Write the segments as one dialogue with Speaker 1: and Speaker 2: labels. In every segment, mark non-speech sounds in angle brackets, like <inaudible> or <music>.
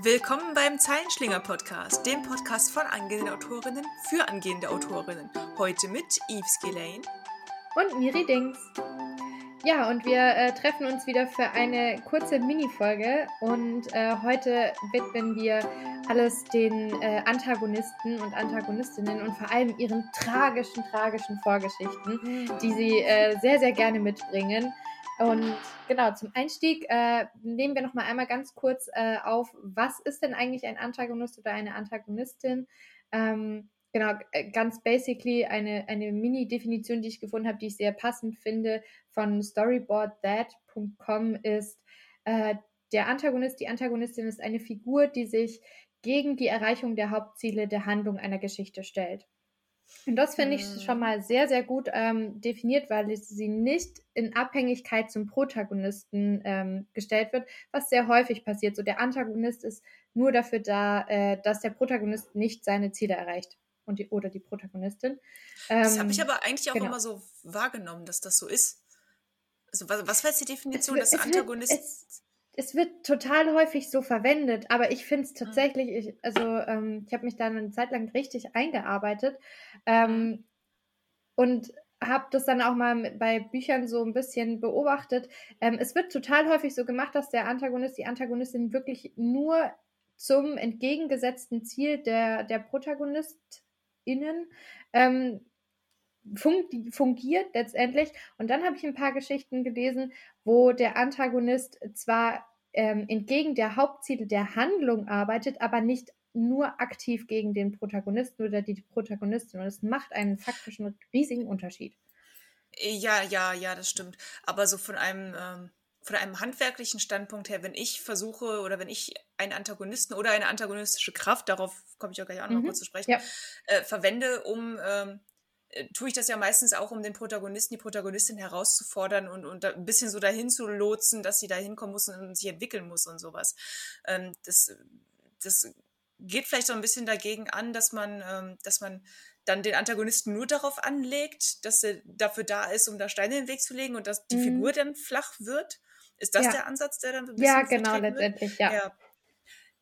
Speaker 1: Willkommen beim Zeilenschlinger Podcast, dem Podcast von angehenden Autorinnen für angehende Autorinnen. Heute mit Yves Gillane
Speaker 2: und Miri Dings. Ja, und wir äh, treffen uns wieder für eine kurze Mini-Folge und äh, heute widmen wir alles den äh, Antagonisten und Antagonistinnen und vor allem ihren tragischen, tragischen Vorgeschichten, die sie äh, sehr, sehr gerne mitbringen. Und genau, zum Einstieg äh, nehmen wir nochmal einmal ganz kurz äh, auf, was ist denn eigentlich ein Antagonist oder eine Antagonistin? Ähm, genau, äh, ganz basically eine, eine Mini-Definition, die ich gefunden habe, die ich sehr passend finde, von storyboardthat.com ist, äh, der Antagonist, die Antagonistin ist eine Figur, die sich gegen die Erreichung der Hauptziele der Handlung einer Geschichte stellt. Und das finde ich mhm. schon mal sehr, sehr gut ähm, definiert, weil sie nicht in Abhängigkeit zum Protagonisten ähm, gestellt wird, was sehr häufig passiert. So der Antagonist ist nur dafür da, äh, dass der Protagonist nicht seine Ziele erreicht. Und die, oder die Protagonistin.
Speaker 1: Ähm, das habe ich aber eigentlich auch genau. immer so wahrgenommen, dass das so ist. Also was, was war jetzt die Definition des Antagonisten?
Speaker 2: es wird total häufig so verwendet, aber ich finde es mhm. tatsächlich, ich, also ähm, ich habe mich da eine Zeit lang richtig eingearbeitet ähm, mhm. und habe das dann auch mal bei Büchern so ein bisschen beobachtet. Ähm, es wird total häufig so gemacht, dass der Antagonist, die Antagonistin wirklich nur zum entgegengesetzten Ziel der, der ProtagonistInnen ähm, fungiert letztendlich. Und dann habe ich ein paar Geschichten gelesen, wo der Antagonist zwar ähm, entgegen der Hauptziele der Handlung arbeitet, aber nicht nur aktiv gegen den Protagonisten oder die Protagonistin. Und es macht einen faktischen riesigen Unterschied.
Speaker 1: Ja, ja, ja, das stimmt. Aber so von einem, ähm, von einem handwerklichen Standpunkt her, wenn ich versuche oder wenn ich einen Antagonisten oder eine antagonistische Kraft, darauf komme ich auch gleich auch noch mhm. kurz zu sprechen, ja. äh, verwende, um ähm, äh, tue ich das ja meistens auch, um den Protagonisten, die Protagonistin herauszufordern und, und ein bisschen so dahin zu lotsen, dass sie da hinkommen muss und sich entwickeln muss und sowas. Ähm, das, das geht vielleicht so ein bisschen dagegen an, dass man, ähm, dass man dann den Antagonisten nur darauf anlegt, dass er dafür da ist, um da Steine in den Weg zu legen und dass die mhm. Figur dann flach wird. Ist das ja. der Ansatz, der dann ein
Speaker 2: bisschen Ja, genau, letztendlich, ja.
Speaker 1: ja.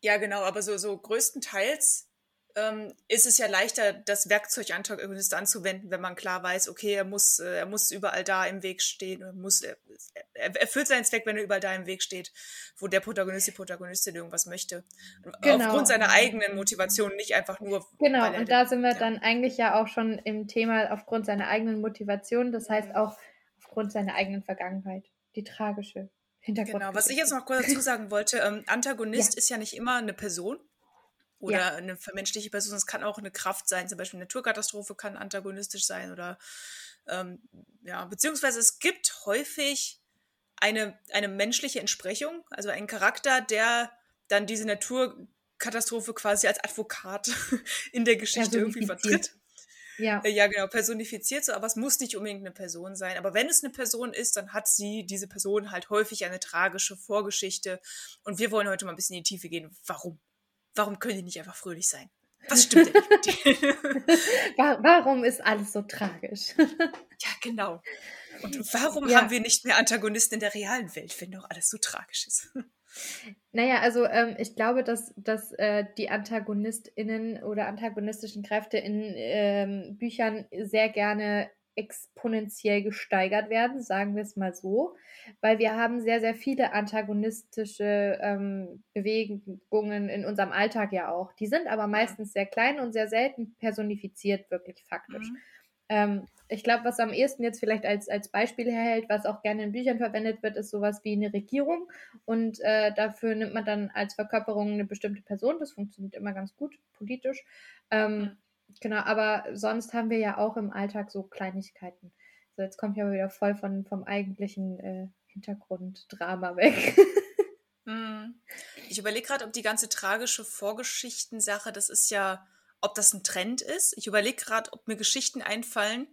Speaker 1: ja. genau, aber so, so größtenteils ähm, ist es ja leichter, das Werkzeug Antagonist anzuwenden, wenn man klar weiß, okay, er muss, äh, er muss überall da im Weg stehen, er muss, er, er erfüllt seinen Zweck, wenn er überall da im Weg steht, wo der Protagonist, die Protagonistin irgendwas möchte. Genau. Aufgrund seiner eigenen Motivation, nicht einfach nur.
Speaker 2: Genau, und da sind wir ja. dann eigentlich ja auch schon im Thema aufgrund seiner eigenen Motivation, das heißt mhm. auch aufgrund seiner eigenen Vergangenheit, die tragische Hintergrund.
Speaker 1: Genau, was ich jetzt noch kurz dazu sagen wollte, ähm, <laughs> Antagonist ja. ist ja nicht immer eine Person, oder ja. eine vermenschliche Person. Es kann auch eine Kraft sein, zum Beispiel eine Naturkatastrophe kann antagonistisch sein oder ähm, ja, beziehungsweise es gibt häufig eine, eine menschliche Entsprechung, also einen Charakter, der dann diese Naturkatastrophe quasi als Advokat <laughs> in der Geschichte irgendwie vertritt. Ja. Äh, ja, genau, personifiziert so, aber es muss nicht unbedingt eine Person sein. Aber wenn es eine Person ist, dann hat sie, diese Person halt häufig eine tragische Vorgeschichte. Und wir wollen heute mal ein bisschen in die Tiefe gehen. Warum? Warum können die nicht einfach fröhlich sein? Was stimmt denn nicht mit
Speaker 2: denen? <laughs> warum ist alles so tragisch? <laughs>
Speaker 1: ja, genau. Und warum ja. haben wir nicht mehr Antagonisten in der realen Welt, wenn doch alles so tragisch ist? <laughs>
Speaker 2: Naja, also ähm, ich glaube, dass, dass äh, die AntagonistInnen oder antagonistischen Kräfte in ähm, Büchern sehr gerne exponentiell gesteigert werden, sagen wir es mal so, weil wir haben sehr, sehr viele antagonistische ähm, Bewegungen in unserem Alltag ja auch. Die sind aber meistens sehr klein und sehr selten personifiziert, wirklich faktisch. Mhm. Ähm, ich glaube, was am ehesten jetzt vielleicht als, als Beispiel herhält, was auch gerne in Büchern verwendet wird, ist sowas wie eine Regierung. Und äh, dafür nimmt man dann als Verkörperung eine bestimmte Person. Das funktioniert immer ganz gut politisch. Ähm, mhm. Genau, aber sonst haben wir ja auch im Alltag so Kleinigkeiten. So, jetzt kommt ja wieder voll von, vom eigentlichen äh, Hintergrunddrama weg. <laughs>
Speaker 1: Hm. ich überlege gerade, ob die ganze tragische Vorgeschichten-Sache, das ist ja, ob das ein Trend ist. Ich überlege gerade, ob mir Geschichten einfallen,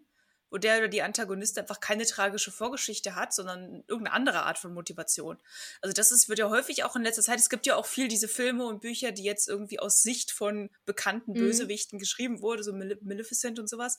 Speaker 1: wo der oder die Antagonist einfach keine tragische Vorgeschichte hat, sondern irgendeine andere Art von Motivation. Also das ist, wird ja häufig auch in letzter Zeit, es gibt ja auch viel diese Filme und Bücher, die jetzt irgendwie aus Sicht von bekannten mhm. Bösewichten geschrieben wurde, so Maleficent und sowas.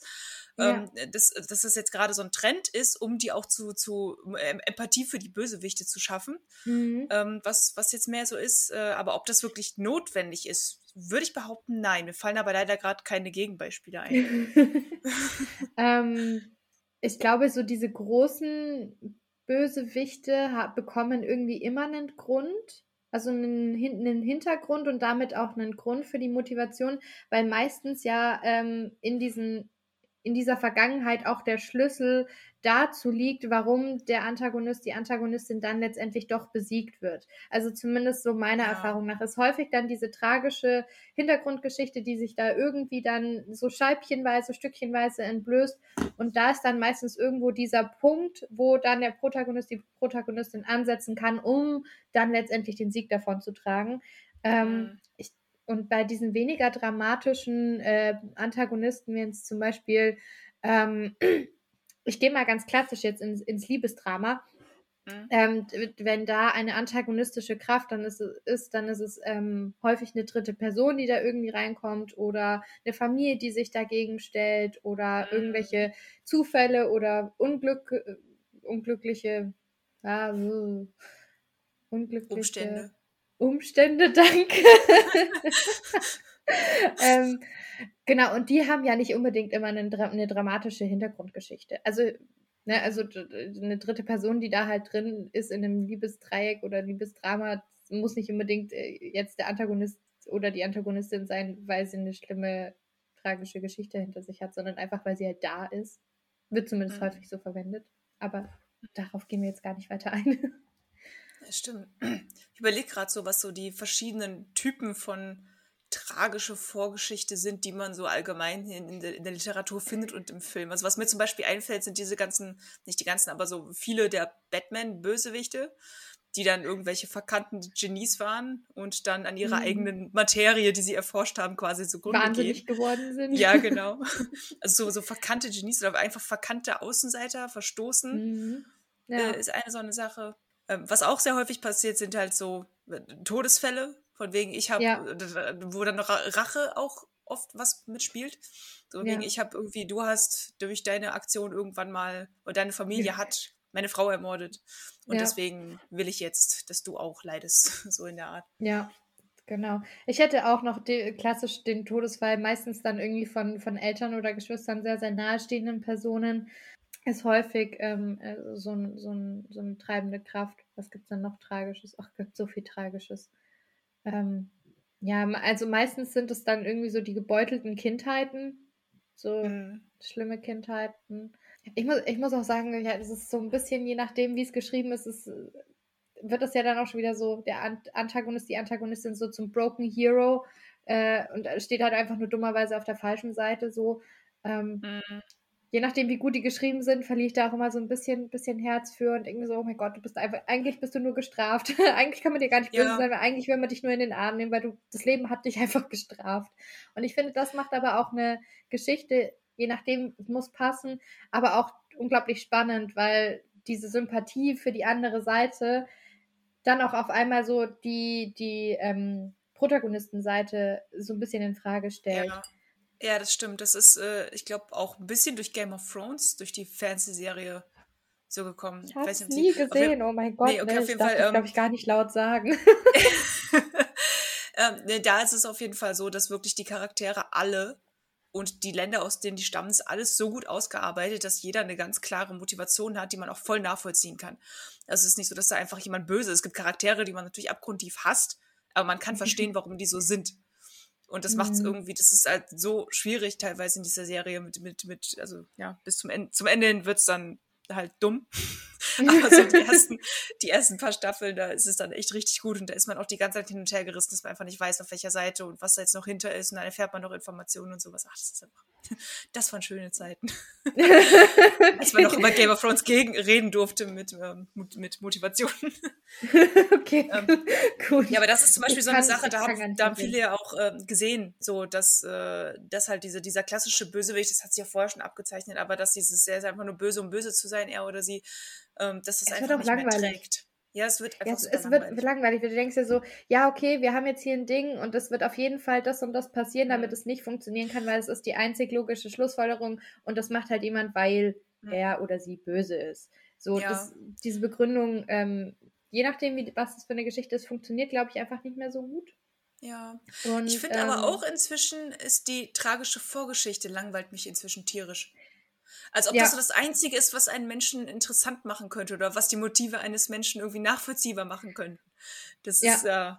Speaker 1: Ja. Ähm, dass, dass das jetzt gerade so ein Trend ist, um die auch zu, zu ähm, Empathie für die Bösewichte zu schaffen. Mhm. Ähm, was, was jetzt mehr so ist, äh, aber ob das wirklich notwendig ist, würde ich behaupten, nein. Mir fallen aber leider gerade keine Gegenbeispiele ein. <laughs>
Speaker 2: ähm, ich glaube, so diese großen Bösewichte bekommen irgendwie immer einen Grund, also einen, einen, Hintergrund und damit auch einen Grund für die Motivation, weil meistens ja ähm, in diesen in dieser Vergangenheit auch der Schlüssel dazu liegt, warum der Antagonist, die Antagonistin dann letztendlich doch besiegt wird. Also zumindest so meiner ja. Erfahrung nach ist häufig dann diese tragische Hintergrundgeschichte, die sich da irgendwie dann so scheibchenweise, stückchenweise entblößt. Und da ist dann meistens irgendwo dieser Punkt, wo dann der Protagonist, die Protagonistin ansetzen kann, um dann letztendlich den Sieg davon zu tragen. Ähm, mhm. ich, und bei diesen weniger dramatischen äh, Antagonisten, wenn es zum Beispiel ähm, <clears throat> ich gehe mal ganz klassisch jetzt ins, ins Liebesdrama. Mhm. Ähm, wenn da eine antagonistische Kraft dann ist, ist dann ist es ähm, häufig eine dritte Person, die da irgendwie reinkommt oder eine Familie, die sich dagegen stellt oder mhm. irgendwelche Zufälle oder Unglück, äh, unglückliche, ja, unglückliche Umstände. Umstände, <laughs> danke. ähm, Genau, und die haben ja nicht unbedingt immer eine, eine dramatische Hintergrundgeschichte. Also, ne, also eine dritte Person, die da halt drin ist in einem Liebesdreieck oder Liebesdrama, muss nicht unbedingt äh, jetzt der Antagonist oder die Antagonistin sein, weil sie eine schlimme, tragische Geschichte hinter sich hat, sondern einfach, weil sie halt da ist. Wird zumindest mhm. häufig so verwendet. Aber darauf gehen wir jetzt gar nicht weiter ein. <laughs>
Speaker 1: Stimmt. Ich überlege gerade so, was so die verschiedenen Typen von tragische Vorgeschichte sind, die man so allgemein in, der, in der Literatur findet und im Film. Also was mir zum Beispiel einfällt, sind diese ganzen, nicht die ganzen, aber so viele der Batman-Bösewichte, die dann irgendwelche verkannten Genies waren und dann an ihrer mhm. eigenen Materie, die sie erforscht haben, quasi zugrunde
Speaker 2: Wahnsinnig gehen. geworden sind.
Speaker 1: Ja, <laughs> genau. Also so, so verkannte Genies oder einfach verkannte Außenseiter, verstoßen, mhm. ja. äh, ist eine so eine Sache. Ähm, was auch sehr häufig passiert, sind halt so äh, Todesfälle, von wegen, ich habe, ja. wo dann Rache auch oft was mitspielt. So wegen, ja. ich habe irgendwie, du hast durch deine Aktion irgendwann mal, oder deine Familie hat meine Frau ermordet. Und ja. deswegen will ich jetzt, dass du auch leidest, <laughs> so in der Art.
Speaker 2: Ja, genau. Ich hätte auch noch die, klassisch den Todesfall, meistens dann irgendwie von, von Eltern oder Geschwistern sehr, sehr nahestehenden Personen, ist häufig ähm, äh, so, ein, so, ein, so eine treibende Kraft. Was gibt es dann noch Tragisches? Ach, gibt so viel Tragisches. Ähm, ja, also meistens sind es dann irgendwie so die gebeutelten Kindheiten, so mhm. schlimme Kindheiten. Ich muss, ich muss auch sagen, ja, es ist so ein bisschen, je nachdem, wie es geschrieben ist, ist wird das ja dann auch schon wieder so, der Antagonist, die Antagonistin so zum Broken Hero äh, und steht halt einfach nur dummerweise auf der falschen Seite so. Ähm, mhm je nachdem, wie gut die geschrieben sind, verliere ich da auch immer so ein bisschen, bisschen Herz für und irgendwie so, oh mein Gott, du bist einfach, eigentlich bist du nur gestraft. <laughs> eigentlich kann man dir gar nicht böse ja. sein, weil eigentlich will man dich nur in den Arm nehmen, weil du, das Leben hat dich <laughs> einfach gestraft. Und ich finde, das macht aber auch eine Geschichte, je nachdem, es muss passen, aber auch unglaublich spannend, weil diese Sympathie für die andere Seite dann auch auf einmal so die, die ähm, Protagonistenseite so ein bisschen in Frage stellt. Ja.
Speaker 1: Ja, das stimmt. Das ist, äh, ich glaube, auch ein bisschen durch Game of Thrones, durch die Fernsehserie so gekommen.
Speaker 2: Ich habe es nie gesehen, oh mein Gott. Nee, okay, ne, auf jeden Fall, das, ähm, glaube ich, gar nicht laut sagen. <laughs> <laughs>
Speaker 1: ähm, ne, da ist es auf jeden Fall so, dass wirklich die Charaktere alle und die Länder, aus denen die stammen, ist alles so gut ausgearbeitet, dass jeder eine ganz klare Motivation hat, die man auch voll nachvollziehen kann. Also es ist nicht so, dass da einfach jemand böse ist. Es gibt Charaktere, die man natürlich abgrundtief hasst, aber man kann verstehen, <laughs> warum die so sind. Und das mhm. macht es irgendwie, das ist halt so schwierig teilweise in dieser Serie mit, mit, mit, also ja, bis zum Ende, zum Ende hin wird es dann halt dumm. <laughs> Aber so die ersten, die ersten paar Staffeln, da ist es dann echt richtig gut und da ist man auch die ganze Zeit hin und her gerissen, dass man einfach nicht weiß, auf welcher Seite und was da jetzt noch hinter ist und dann erfährt man noch Informationen und sowas. Ach, das ist einfach Das waren schöne Zeiten. <laughs> Als man noch über Game of Thrones gegen reden durfte mit, ähm, mit Motivation. <laughs> okay, ähm, gut. Ja, aber das ist zum Beispiel ich so eine Sache, da haben, da haben viele ja auch äh, gesehen, so dass, äh, dass halt diese, dieser klassische Bösewicht, das hat sich ja vorher schon abgezeichnet, aber dass dieses sehr, sehr einfach nur böse, um böse zu sein, er oder sie, ähm, dass das es einfach nicht langweilig. mehr trägt. Ja, es wird einfach ja, es,
Speaker 2: es langweilig. wird langweilig. Du denkst ja so, ja, okay, wir haben jetzt hier ein Ding und es wird auf jeden Fall das und das passieren, damit mhm. es nicht funktionieren kann, weil es ist die einzig logische Schlussfolgerung und das macht halt jemand, weil mhm. er oder sie böse ist. So, ja. das, diese Begründung, ähm, je nachdem, wie, was das für eine Geschichte ist, funktioniert, glaube ich, einfach nicht mehr so gut.
Speaker 1: Ja. Und, ich finde ähm, aber auch inzwischen ist die tragische Vorgeschichte langweilt mich inzwischen tierisch. Als ob ja. das so das Einzige ist, was einen Menschen interessant machen könnte oder was die Motive eines Menschen irgendwie nachvollziehbar machen könnten. Das ja. ist äh,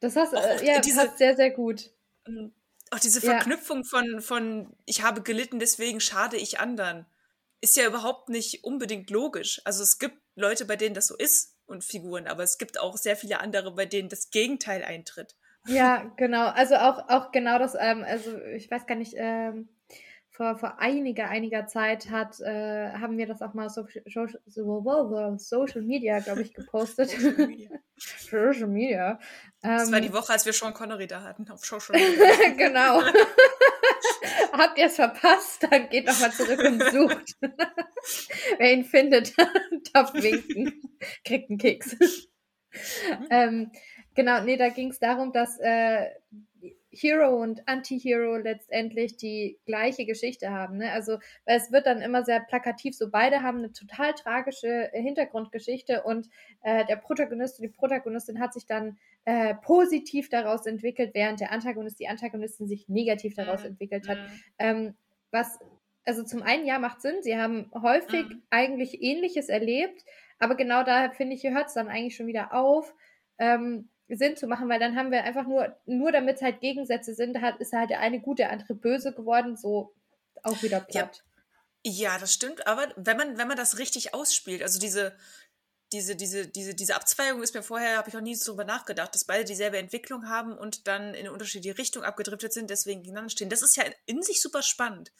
Speaker 2: das hast, auch, äh, ja, diese, passt sehr, sehr gut.
Speaker 1: Ähm, auch diese Verknüpfung von, von ich habe gelitten, deswegen schade ich anderen, ist ja überhaupt nicht unbedingt logisch. Also es gibt Leute, bei denen das so ist und Figuren, aber es gibt auch sehr viele andere, bei denen das Gegenteil eintritt.
Speaker 2: Ja, genau. Also auch, auch genau das, ähm, also ich weiß gar nicht, ähm, vor, vor einiger, einiger Zeit hat, äh, haben wir das auch mal so, so, so Social Media, glaube ich, gepostet. Social Media. <laughs> Social Media.
Speaker 1: das war die ähm, Woche, als wir Sean Connery da hatten, auf Social <laughs> Media.
Speaker 2: genau. <laughs> Habt ihr es verpasst, dann geht nochmal zurück und sucht. Wer ihn findet, darf winken, kriegt einen Keks. Mhm. ähm, genau, nee, da ging es darum, dass äh, Hero und Anti-Hero letztendlich die gleiche Geschichte haben. Ne? Also, weil es wird dann immer sehr plakativ, so beide haben eine total tragische äh, Hintergrundgeschichte und äh, der Protagonist und die Protagonistin hat sich dann äh, positiv daraus entwickelt, während der Antagonist, die Antagonistin sich negativ daraus mhm. entwickelt hat. Mhm. Ähm, was, also zum einen, ja, macht Sinn, sie haben häufig mhm. eigentlich Ähnliches erlebt, aber genau da, finde ich, hört es dann eigentlich schon wieder auf. Ähm, Sinn zu machen, weil dann haben wir einfach nur, nur damit es halt Gegensätze sind, hat, ist halt der eine gut, der andere böse geworden, so auch wieder platt.
Speaker 1: Ja. ja, das stimmt, aber wenn man, wenn man das richtig ausspielt, also diese, diese, diese, diese, diese Abzweigung ist mir vorher, habe ich noch nie so drüber nachgedacht, dass beide dieselbe Entwicklung haben und dann in eine unterschiedliche Richtung abgedriftet sind, deswegen gegeneinander stehen. Das ist ja in sich super spannend.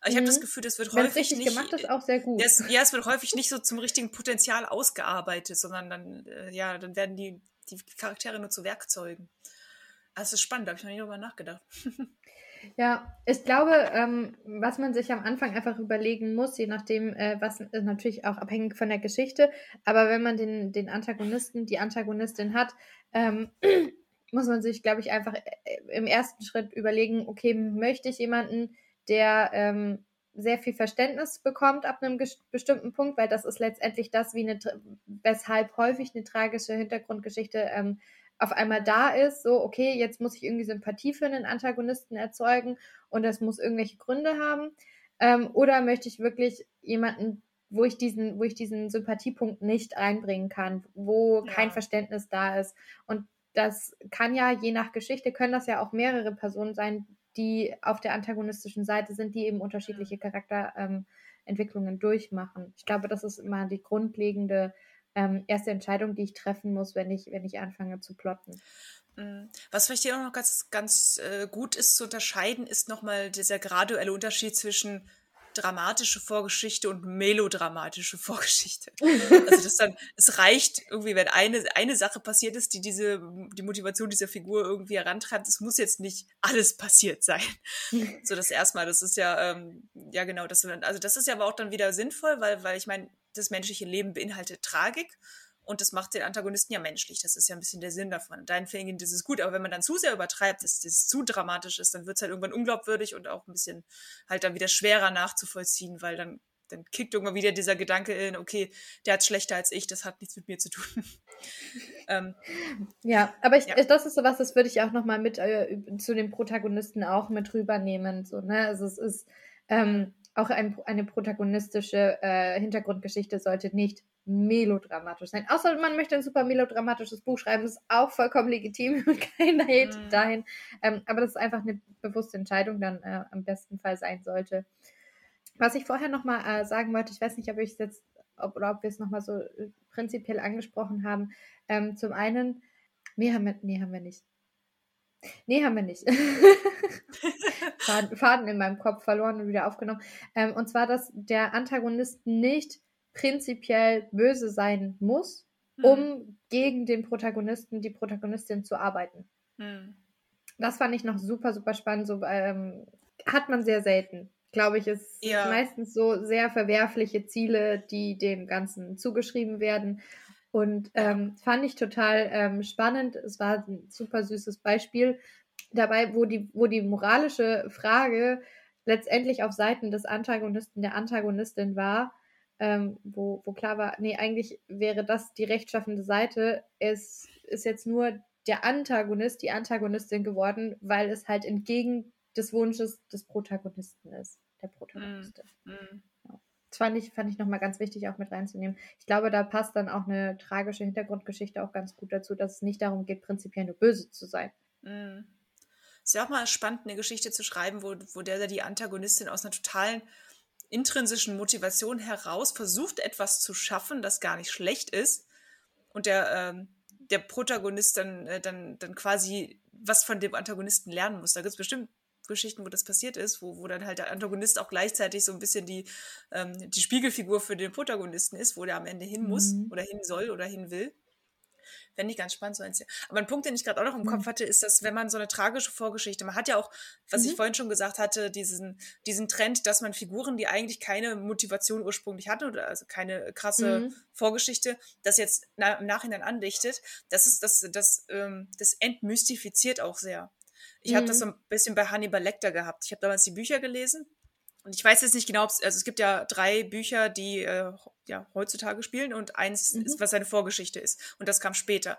Speaker 1: Aber ich habe das mhm. Gefühl, das wird Wenn's häufig
Speaker 2: richtig nicht. gemacht ist, auch sehr gut.
Speaker 1: Das, ja, es wird häufig nicht so zum richtigen Potenzial ausgearbeitet, sondern dann, äh, ja, dann werden die die Charaktere nur zu Werkzeugen. Also, ist spannend, da habe ich noch nie drüber nachgedacht. <laughs>
Speaker 2: Ja, ich glaube, ähm, was man sich am Anfang einfach überlegen muss, je nachdem, äh, was ist natürlich auch abhängig von der Geschichte, aber wenn man den, den Antagonisten, die Antagonistin hat, ähm, <clears throat> muss man sich, glaube ich, einfach äh, im ersten Schritt überlegen, okay, möchte ich jemanden, der ähm, sehr viel Verständnis bekommt ab einem bestimmten Punkt, weil das ist letztendlich das, wie eine, weshalb häufig eine tragische Hintergrundgeschichte ähm, auf einmal da ist, so, okay, jetzt muss ich irgendwie Sympathie für einen Antagonisten erzeugen und das muss irgendwelche Gründe haben. Ähm, oder möchte ich wirklich jemanden, wo ich diesen, wo ich diesen Sympathiepunkt nicht einbringen kann, wo ja. kein Verständnis da ist. Und das kann ja, je nach Geschichte, können das ja auch mehrere Personen sein, die auf der antagonistischen Seite sind, die eben unterschiedliche Charakterentwicklungen ähm, durchmachen. Ich glaube, das ist immer die grundlegende ähm, erste Entscheidung, die ich treffen muss, wenn ich, wenn ich anfange zu plotten.
Speaker 1: Mhm. Was vielleicht hier auch noch ganz, ganz äh, gut ist zu unterscheiden, ist nochmal dieser graduelle Unterschied zwischen dramatische Vorgeschichte und melodramatische <laughs> Vorgeschichte. <laughs> Also das dann, es reicht irgendwie, wenn eine, eine Sache passiert ist, die diese, die Motivation dieser Figur irgendwie herantreibt, es muss jetzt nicht alles passiert sein. <laughs> so das erstmal, das ist ja, ähm, ja genau, das, also das ist ja aber auch dann wieder sinnvoll, weil, weil ich meine, das menschliche Leben beinhaltet Tragik und das macht den Antagonisten ja menschlich. Das ist ja ein bisschen der Sinn davon. Dein Fingern, das ist gut. Aber wenn man dann zu sehr übertreibt, dass das zu dramatisch ist, dann wird es halt irgendwann unglaubwürdig und auch ein bisschen halt dann wieder schwerer nachzuvollziehen, weil dann, dann kickt irgendwann wieder dieser Gedanke in, okay, der hat schlechter als ich, das hat nichts mit mir zu tun. <laughs>
Speaker 2: ähm, ja, aber ich, ja. das ist so was, das würde ich auch nochmal mit äh, zu den Protagonisten auch mit rübernehmen. So, ne? Also es ist ähm, auch ein, eine protagonistische äh, Hintergrundgeschichte sollte nicht melodramatisch sein. Außer man möchte ein super melodramatisches Buch schreiben, ist auch vollkommen legitim. <laughs> Keiner Hate mm. dahin. Ähm, aber das ist einfach eine bewusste Entscheidung dann äh, am besten Fall sein sollte. Was ich vorher nochmal äh, sagen wollte, ich weiß nicht, ob ich es jetzt, ob, oder ob wir es nochmal so äh, prinzipiell angesprochen haben. Ähm, zum einen, nee haben, wir, nee, haben wir nicht. Nee, haben wir nicht. <laughs> Faden, in meinem Kopf verloren und wieder aufgenommen. Ähm, und zwar, dass der Antagonist nicht prinzipiell böse sein muss, hm. um gegen den Protagonisten, die Protagonistin zu arbeiten. Hm. Das fand ich noch super, super spannend. So ähm, hat man sehr selten. Glaube ich, ist ja. meistens so sehr verwerfliche Ziele, die dem Ganzen zugeschrieben werden. Und ähm, fand ich total ähm, spannend. Es war ein super süßes Beispiel dabei, wo die, wo die moralische Frage letztendlich auf Seiten des Antagonisten, der Antagonistin war, ähm, wo, wo klar war, nee, eigentlich wäre das die rechtschaffende Seite. Es ist jetzt nur der Antagonist, die Antagonistin geworden, weil es halt entgegen des Wunsches des Protagonisten ist, der Protagonistin. Mm, mm. Ja. Das fand ich, fand ich nochmal ganz wichtig auch mit reinzunehmen. Ich glaube, da passt dann auch eine tragische Hintergrundgeschichte auch ganz gut dazu, dass es nicht darum geht, prinzipiell nur böse zu sein.
Speaker 1: Mm. Ist ja auch mal spannend, eine Geschichte zu schreiben, wo, wo der die Antagonistin aus einer totalen intrinsischen Motivation heraus versucht, etwas zu schaffen, das gar nicht schlecht ist. Und der, ähm, der Protagonist dann, äh, dann, dann quasi was von dem Antagonisten lernen muss. Da gibt es bestimmt Geschichten, wo das passiert ist, wo, wo dann halt der Antagonist auch gleichzeitig so ein bisschen die, ähm, die Spiegelfigur für den Protagonisten ist, wo der am Ende hin muss mhm. oder hin soll oder hin will. Fände ich ganz spannend so eins. Aber ein Punkt, den ich gerade auch noch im mhm. Kopf hatte, ist, dass wenn man so eine tragische Vorgeschichte, man hat ja auch, was mhm. ich vorhin schon gesagt hatte, diesen, diesen Trend, dass man Figuren, die eigentlich keine Motivation ursprünglich hatten oder also keine krasse mhm. Vorgeschichte, das jetzt na, im Nachhinein andichtet, das ist, das, das, ähm, das entmystifiziert auch sehr. Ich mhm. habe das so ein bisschen bei Hannibal Lecter gehabt. Ich habe damals die Bücher gelesen und ich weiß jetzt nicht genau, also es gibt ja drei Bücher, die äh, ja heutzutage spielen und eins mhm. ist, was seine Vorgeschichte ist. Und das kam später.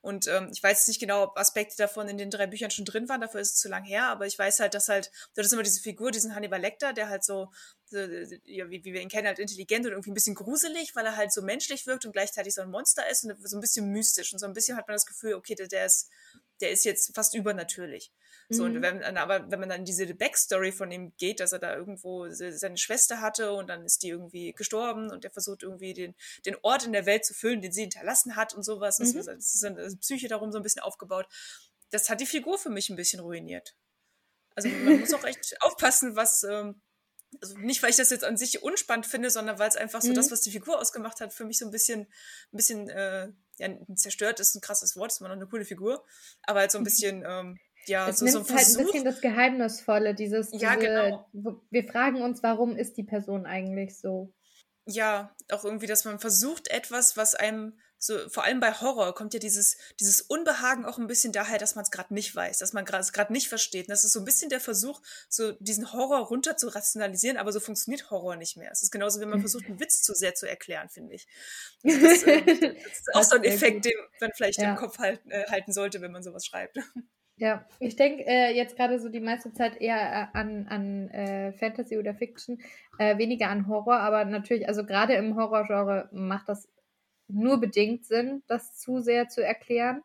Speaker 1: Und ähm, ich weiß jetzt nicht genau, ob Aspekte davon in den drei Büchern schon drin waren, dafür ist es zu lang her, aber ich weiß halt, dass halt, das ist immer diese Figur, diesen Hannibal Lecter, der halt so, so ja, wie, wie wir ihn kennen, halt intelligent und irgendwie ein bisschen gruselig, weil er halt so menschlich wirkt und gleichzeitig so ein Monster ist und so ein bisschen mystisch. Und so ein bisschen hat man das Gefühl, okay, der, der ist, der ist jetzt fast übernatürlich. So, mhm. und wenn, aber wenn man dann diese Backstory von ihm geht, dass er da irgendwo seine Schwester hatte und dann ist die irgendwie gestorben und er versucht irgendwie den, den Ort in der Welt zu füllen, den sie hinterlassen hat und sowas. Mhm. Das, ist eine Psyche darum so ein bisschen aufgebaut. Das hat die Figur für mich ein bisschen ruiniert. Also man muss auch echt <laughs> aufpassen, was, ähm, also nicht, weil ich das jetzt an sich unspannend finde, sondern weil es einfach so mhm. das, was die Figur ausgemacht hat, für mich so ein bisschen, ein bisschen, äh, ja, zerstört ist ein krasses Wort, ist immer noch eine coole Figur, aber halt so ein bisschen, ähm, ja,
Speaker 2: es so, nimmt so ein halt ein bisschen das Geheimnisvolle, dieses, ja, diese, genau. wir fragen uns, warum ist die Person eigentlich so?
Speaker 1: Ja, auch irgendwie, dass man versucht, etwas, was einem so, vor allem bei Horror kommt ja dieses, dieses Unbehagen auch ein bisschen daher, dass man es gerade nicht weiß, dass man es gerade nicht versteht. Und das ist so ein bisschen der Versuch, so diesen Horror runter zu rationalisieren, aber so funktioniert Horror nicht mehr. Es ist genauso, wenn man versucht, einen Witz zu sehr zu erklären, finde ich. <laughs> Also das, äh, das, ist auch so ein Effekt, den man vielleicht ja. im Kopf halten, äh, halten sollte, wenn man sowas schreibt. <laughs>
Speaker 2: Ja, ich denke äh, jetzt gerade so die meiste Zeit eher äh, an, an äh, Fantasy oder Fiction, äh, weniger an Horror, aber natürlich, also gerade im Horrorgenre macht das nur bedingt Sinn, das zu sehr zu erklären.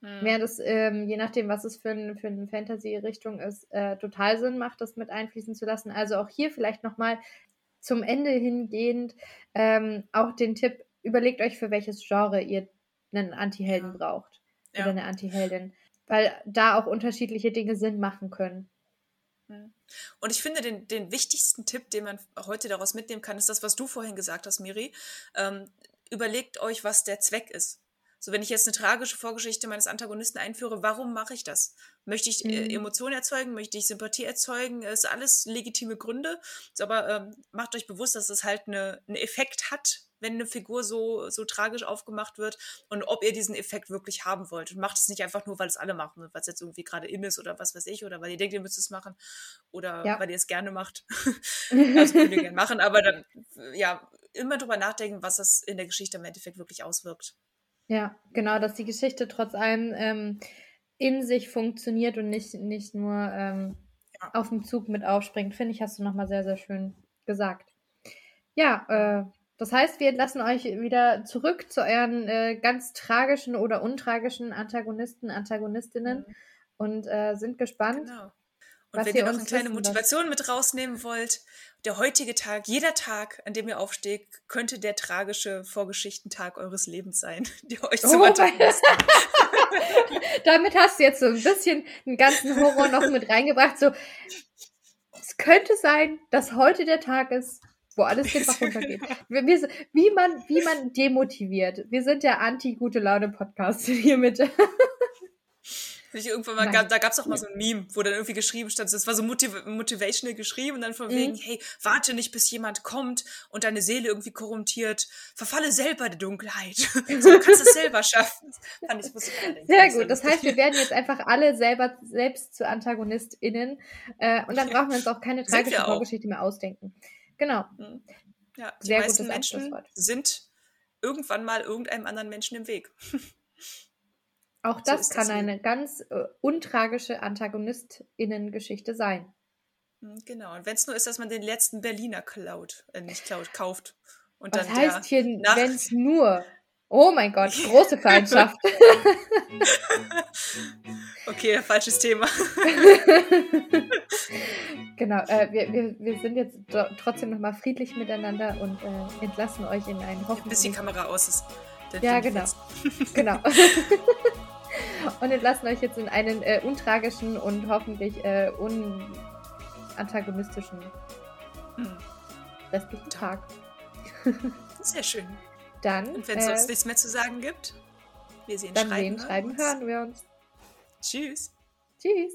Speaker 2: Hm. Während es, ähm, je nachdem, was es für, ein, für eine Fantasy-Richtung ist, äh, total Sinn macht, das mit einfließen zu lassen. Also auch hier vielleicht nochmal zum Ende hingehend ähm, auch den Tipp, überlegt euch, für welches Genre ihr einen Anti-Helden ja. braucht. Oder ja. eine Anti-Heldin weil da auch unterschiedliche Dinge Sinn machen können.
Speaker 1: Hm. Und ich finde, den, den wichtigsten Tipp, den man heute daraus mitnehmen kann, ist das, was du vorhin gesagt hast, Miri. Ähm, überlegt euch, was der Zweck ist. So, wenn ich jetzt eine tragische Vorgeschichte meines Antagonisten einführe, warum mache ich das? Möchte ich äh, mhm. Emotionen erzeugen? Möchte ich Sympathie erzeugen? Ist alles legitime Gründe. Aber ähm, macht euch bewusst, dass es halt eine, einen Effekt hat, wenn eine Figur so, so tragisch aufgemacht wird und ob ihr diesen Effekt wirklich haben wollt. Und macht es nicht einfach nur, weil es alle machen, weil es jetzt irgendwie gerade in ist oder was weiß ich, oder weil ihr denkt, ihr müsst es machen oder ja. weil ihr es gerne macht. <laughs> also könnt ihr gerne <laughs> machen, aber dann, ja, immer drüber nachdenken, was das in der Geschichte im Endeffekt wirklich auswirkt.
Speaker 2: Ja, genau, dass die Geschichte trotz allem ähm, in sich funktioniert und nicht, nicht nur ähm, ja. auf dem Zug mit aufspringt. Finde ich, hast du nochmal sehr, sehr schön gesagt. Ja, äh, das heißt, wir lassen euch wieder zurück zu euren äh, ganz tragischen oder untragischen Antagonisten, Antagonistinnen mhm. und äh, sind gespannt. Genau.
Speaker 1: Und wenn ihr noch eine kleine Motivation mit rausnehmen wollt, der heutige Tag, jeder Tag, an dem ihr aufsteht, könnte der tragische Vorgeschichtentag eures Lebens sein, <laughs> der euch zum oh <laughs>
Speaker 2: damit hast du jetzt so ein bisschen einen ganzen Horror noch mit reingebracht. So, es könnte sein, dass heute der Tag ist, wo alles <laughs> den Bach runtergeht. Wir, wir, wie, man, wie man demotiviert. Wir sind der anti-gute Laune-Podcast <laughs> hier mit.
Speaker 1: Ich irgendwann mal, gab, da gab es auch mal so ein Meme, wo dann irgendwie geschrieben stand, das war so motiv motivational geschrieben und dann von mhm. wegen, hey, warte nicht, bis jemand kommt und deine Seele irgendwie korrumpiert, verfalle selber der Dunkelheit. <laughs> so, du kannst es selber schaffen.
Speaker 2: Fand ich Sehr gut, das heißt, wir werden jetzt einfach alle selber selbst zu AntagonistInnen äh, und dann brauchen wir uns auch keine tragische Vorgeschichte mehr ausdenken. Genau.
Speaker 1: Mhm. Ja, die Sehr meisten Menschen sind irgendwann mal irgendeinem anderen Menschen im Weg. <laughs>
Speaker 2: Auch das so kann das eine ganz äh, untragische Antagonistinnen-Geschichte sein.
Speaker 1: Hm, genau, und wenn es nur ist, dass man den letzten Berliner klaut, äh, nicht klaut, kauft.
Speaker 2: Und Was dann heißt hier, wenn es nur? Oh mein Gott, große Feindschaft. <laughs>
Speaker 1: okay, falsches Thema. <laughs>
Speaker 2: genau, äh, wir, wir, wir sind jetzt trotzdem nochmal friedlich miteinander und äh, entlassen euch in einen
Speaker 1: hoffentlich... Bis die Kamera aus ist.
Speaker 2: Ja, genau. <laughs> genau. und entlassen euch jetzt in einen äh, untragischen und hoffentlich äh, unantagonistischen hm. restlichen Tag.
Speaker 1: Sehr schön.
Speaker 2: Dann.
Speaker 1: Und wenn es sonst äh, nichts mehr zu sagen gibt, wir sehen
Speaker 2: dann schreiben. Sehen, schreiben, hören wir uns.
Speaker 1: Tschüss.
Speaker 2: Tschüss.